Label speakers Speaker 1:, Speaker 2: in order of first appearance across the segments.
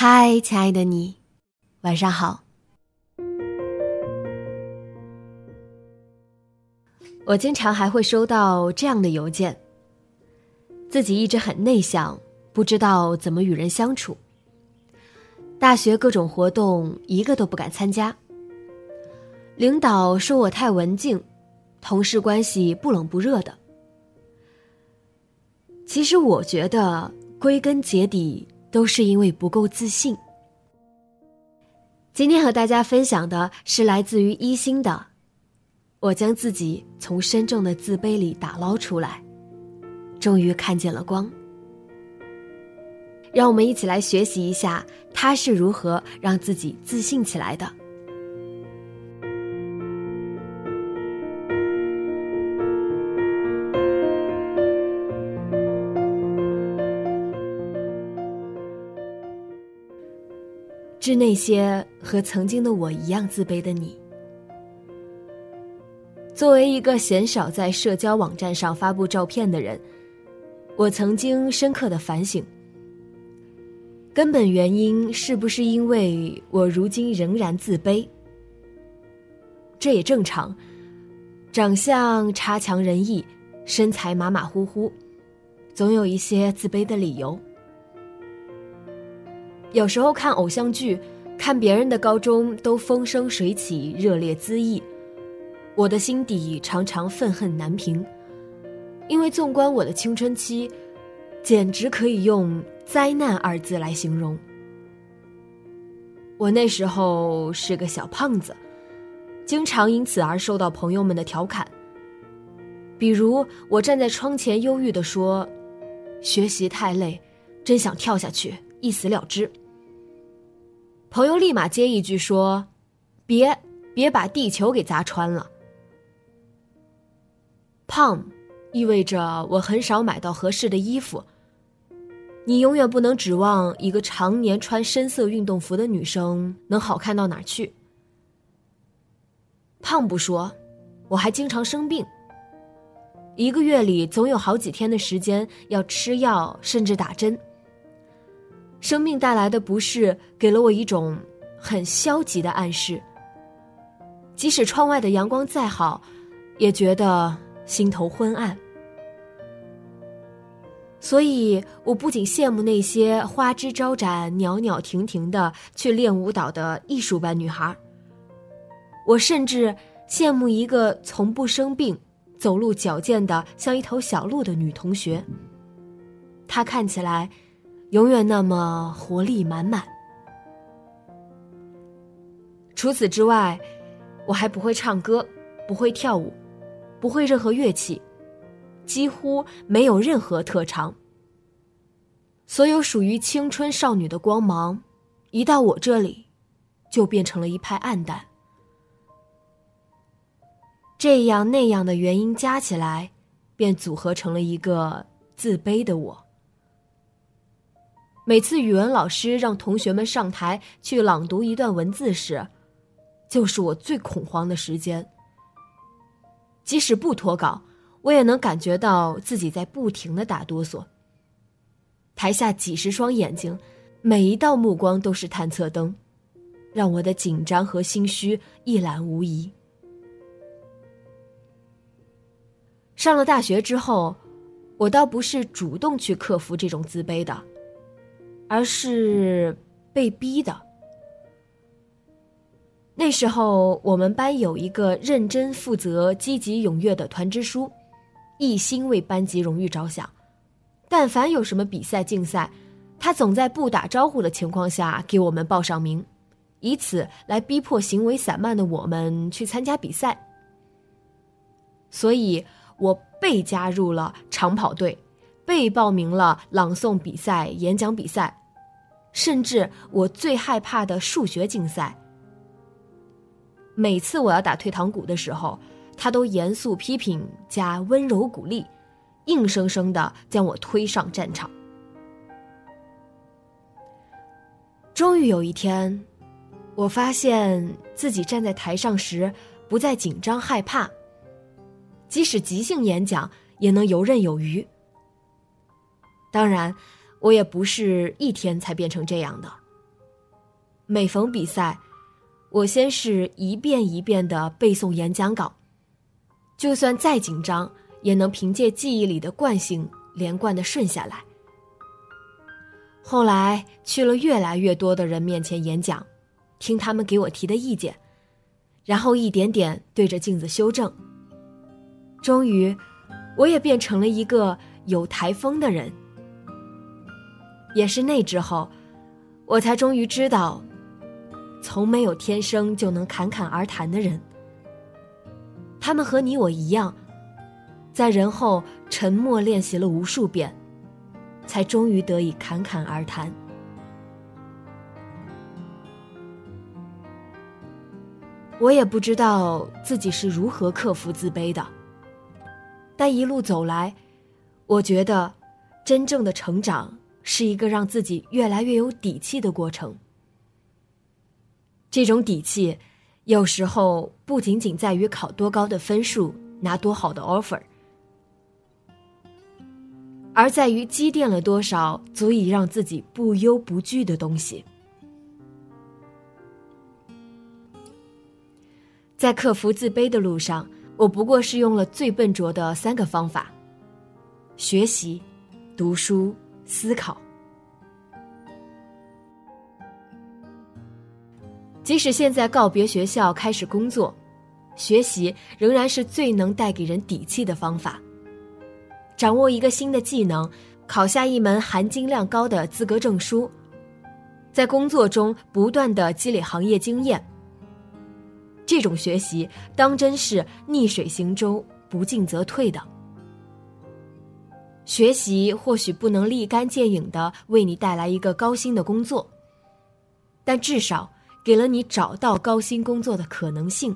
Speaker 1: 嗨，亲爱的你，晚上好。我经常还会收到这样的邮件：自己一直很内向，不知道怎么与人相处。大学各种活动一个都不敢参加。领导说我太文静，同事关系不冷不热的。其实我觉得，归根结底。都是因为不够自信。今天和大家分享的是来自于一心的，我将自己从深重的自卑里打捞出来，终于看见了光。让我们一起来学习一下他是如何让自己自信起来的。致那些和曾经的我一样自卑的你。作为一个鲜少在社交网站上发布照片的人，我曾经深刻的反省：根本原因是不是因为我如今仍然自卑？这也正常，长相差强人意，身材马马虎虎，总有一些自卑的理由。有时候看偶像剧，看别人的高中都风生水起、热烈恣意，我的心底常常愤恨难平。因为纵观我的青春期，简直可以用“灾难”二字来形容。我那时候是个小胖子，经常因此而受到朋友们的调侃。比如，我站在窗前忧郁地说：“学习太累，真想跳下去。”一死了之。朋友立马接一句说：“别，别把地球给砸穿了。”胖，意味着我很少买到合适的衣服。你永远不能指望一个常年穿深色运动服的女生能好看到哪儿去。胖不说，我还经常生病。一个月里总有好几天的时间要吃药，甚至打针。生命带来的不适，给了我一种很消极的暗示。即使窗外的阳光再好，也觉得心头昏暗。所以，我不仅羡慕那些花枝招展、袅袅婷婷的去练舞蹈的艺术班女孩，我甚至羡慕一个从不生病、走路矫健的像一头小鹿的女同学。她看起来。永远那么活力满满。除此之外，我还不会唱歌，不会跳舞，不会任何乐器，几乎没有任何特长。所有属于青春少女的光芒，一到我这里，就变成了一派暗淡。这样那样的原因加起来，便组合成了一个自卑的我。每次语文老师让同学们上台去朗读一段文字时，就是我最恐慌的时间。即使不脱稿，我也能感觉到自己在不停的打哆嗦。台下几十双眼睛，每一道目光都是探测灯，让我的紧张和心虚一览无遗。上了大学之后，我倒不是主动去克服这种自卑的，而是被逼的。那时候我们班有一个认真负责、积极踊跃的团支书，一心为班级荣誉着想。但凡有什么比赛、竞赛，他总在不打招呼的情况下给我们报上名，以此来逼迫行为散漫的我们去参加比赛。所以我被加入了长跑队，被报名了朗诵比赛、演讲比赛，甚至我最害怕的数学竞赛。每次我要打退堂鼓的时候，他都严肃批评加温柔鼓励。硬生生的将我推上战场。终于有一天，我发现自己站在台上时不再紧张害怕，即使即兴演讲也能游刃有余。当然，我也不是一天才变成这样的。每逢比赛，我先是一遍一遍的背诵演讲稿，就算再紧张。也能凭借记忆里的惯性连贯的顺下来。后来去了越来越多的人面前演讲，听他们给我提的意见，然后一点点对着镜子修正。终于，我也变成了一个有台风的人。也是那之后，我才终于知道，从没有天生就能侃侃而谈的人。他们和你我一样。在人后沉默练习了无数遍，才终于得以侃侃而谈。我也不知道自己是如何克服自卑的，但一路走来，我觉得，真正的成长是一个让自己越来越有底气的过程。这种底气，有时候不仅仅在于考多高的分数，拿多好的 offer。而在于积淀了多少足以让自己不忧不惧的东西。在克服自卑的路上，我不过是用了最笨拙的三个方法：学习、读书、思考。即使现在告别学校开始工作，学习仍然是最能带给人底气的方法。掌握一个新的技能，考下一门含金量高的资格证书，在工作中不断的积累行业经验。这种学习当真是逆水行舟，不进则退的。学习或许不能立竿见影的为你带来一个高薪的工作，但至少给了你找到高薪工作的可能性。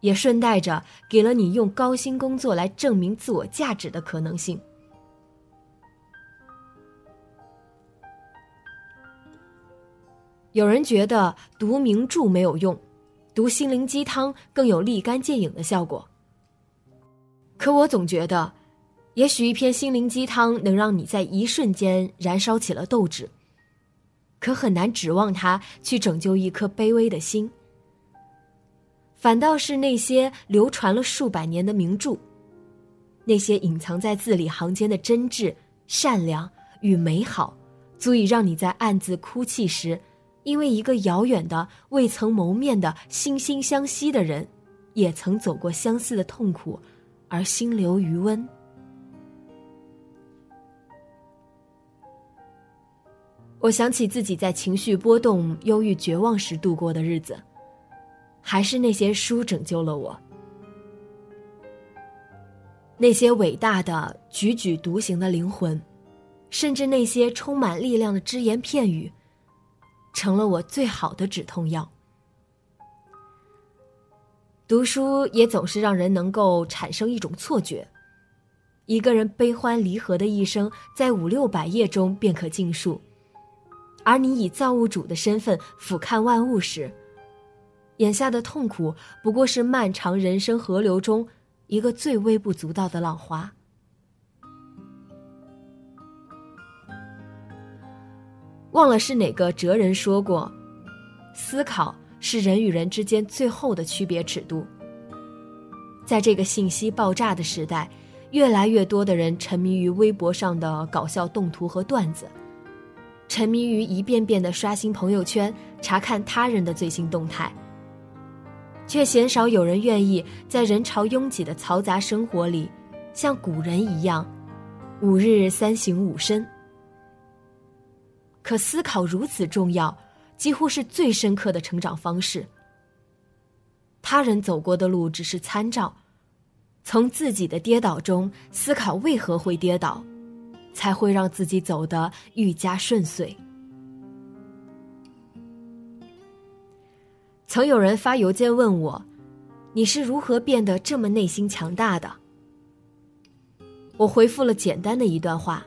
Speaker 1: 也顺带着给了你用高薪工作来证明自我价值的可能性。有人觉得读名著没有用，读心灵鸡汤更有立竿见影的效果。可我总觉得，也许一篇心灵鸡汤能让你在一瞬间燃烧起了斗志，可很难指望它去拯救一颗卑微的心。反倒是那些流传了数百年的名著，那些隐藏在字里行间的真挚、善良与美好，足以让你在暗自哭泣时，因为一个遥远的、未曾谋面的惺惺相惜的人，也曾走过相似的痛苦，而心留余温。我想起自己在情绪波动、忧郁、绝望时度过的日子。还是那些书拯救了我，那些伟大的踽踽独行的灵魂，甚至那些充满力量的只言片语，成了我最好的止痛药。读书也总是让人能够产生一种错觉，一个人悲欢离合的一生，在五六百页中便可尽数，而你以造物主的身份俯瞰万物时。眼下的痛苦不过是漫长人生河流中一个最微不足道的浪花。忘了是哪个哲人说过，思考是人与人之间最后的区别尺度。在这个信息爆炸的时代，越来越多的人沉迷于微博上的搞笑动图和段子，沉迷于一遍遍的刷新朋友圈，查看他人的最新动态，却鲜少有人愿意在人潮拥挤的嘈杂生活里，像古人一样，五日三省吾身。可思考如此重要，几乎是最深刻的成长方式。他人走过的路只是参照，从自己的跌倒中思考为何会跌倒，才会让自己走得愈加顺遂。曾有人发邮件问我：“你是如何变得这么内心强大的？”我回复了简单的一段话。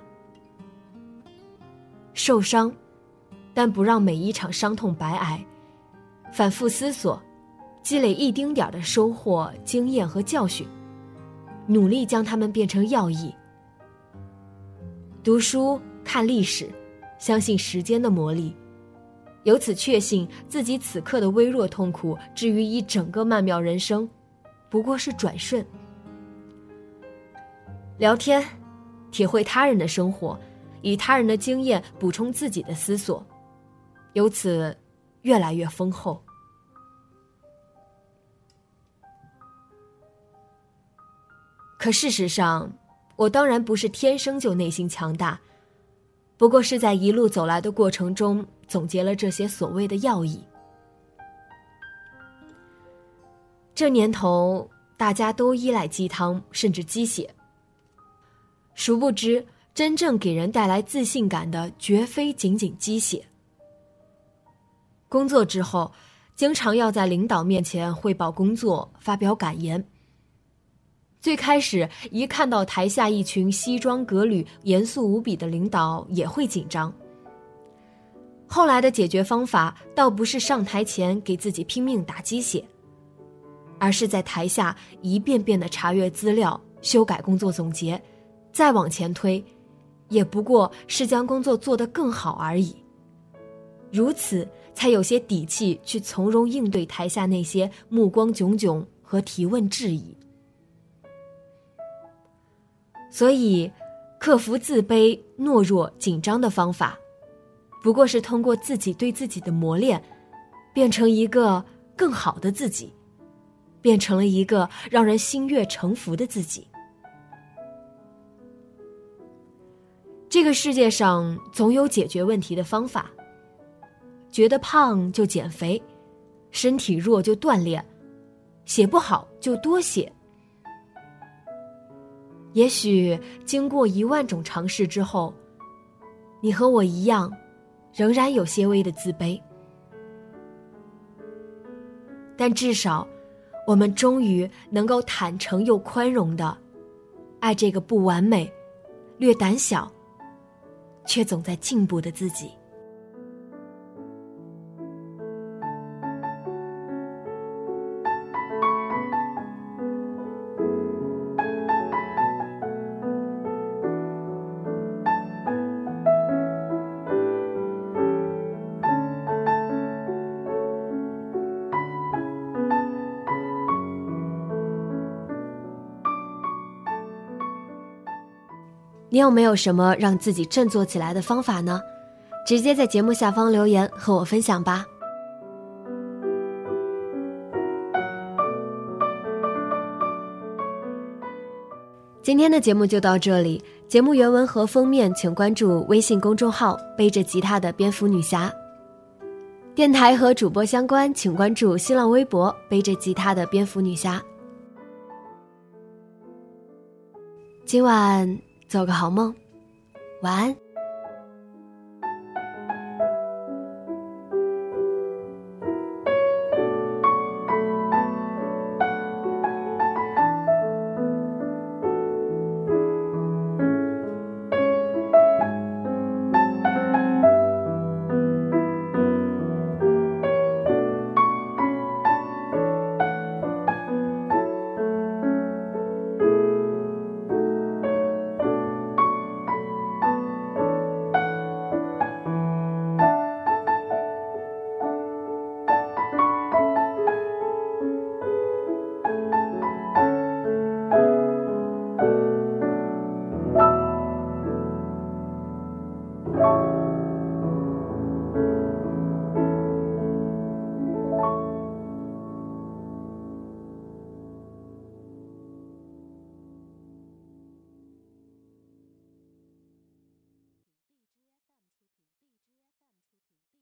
Speaker 1: 受伤，但不让每一场伤痛白挨；反复思索，积累一丁点的收获、经验和教训，努力将它们变成要义。读书、看历史，相信时间的魔力，由此确信自己此刻的微弱痛苦，至于一整个曼妙人生，不过是转瞬。聊天，体会他人的生活。以他人的经验补充自己的思索，由此越来越丰厚。可事实上，我当然不是天生就内心强大，不过是在一路走来的过程中总结了这些所谓的要义。这年头，大家都依赖鸡汤，甚至鸡血，殊不知。真正给人带来自信感的，绝非仅仅鸡血。工作之后，经常要在领导面前汇报工作、发表感言。最开始，一看到台下一群西装革履、严肃无比的领导，也会紧张。后来的解决方法，倒不是上台前给自己拼命打鸡血，而是在台下一遍遍的查阅资料、修改工作总结，再往前推。也不过是将工作做得更好而已。如此，才有些底气去从容应对台下那些目光炯炯和提问质疑。所以，克服自卑、懦弱、紧张的方法，不过是通过自己对自己的磨练，变成一个更好的自己，变成了一个让人心悦诚服的自己。这个世界上总有解决问题的方法。觉得胖就减肥，身体弱就锻炼，写不好就多写。也许经过一万种尝试之后，你和我一样，仍然有些微的自卑。但至少，我们终于能够坦诚又宽容的爱这个不完美、略胆小。却总在进步的自己。你有没有什么让自己振作起来的方法呢？直接在节目下方留言和我分享吧。今天的节目就到这里，节目原文和封面请关注微信公众号“背着吉他的蝙蝠女侠”。电台和主播相关，请关注新浪微博“背着吉他的蝙蝠女侠”。今晚。做个好梦，晚安。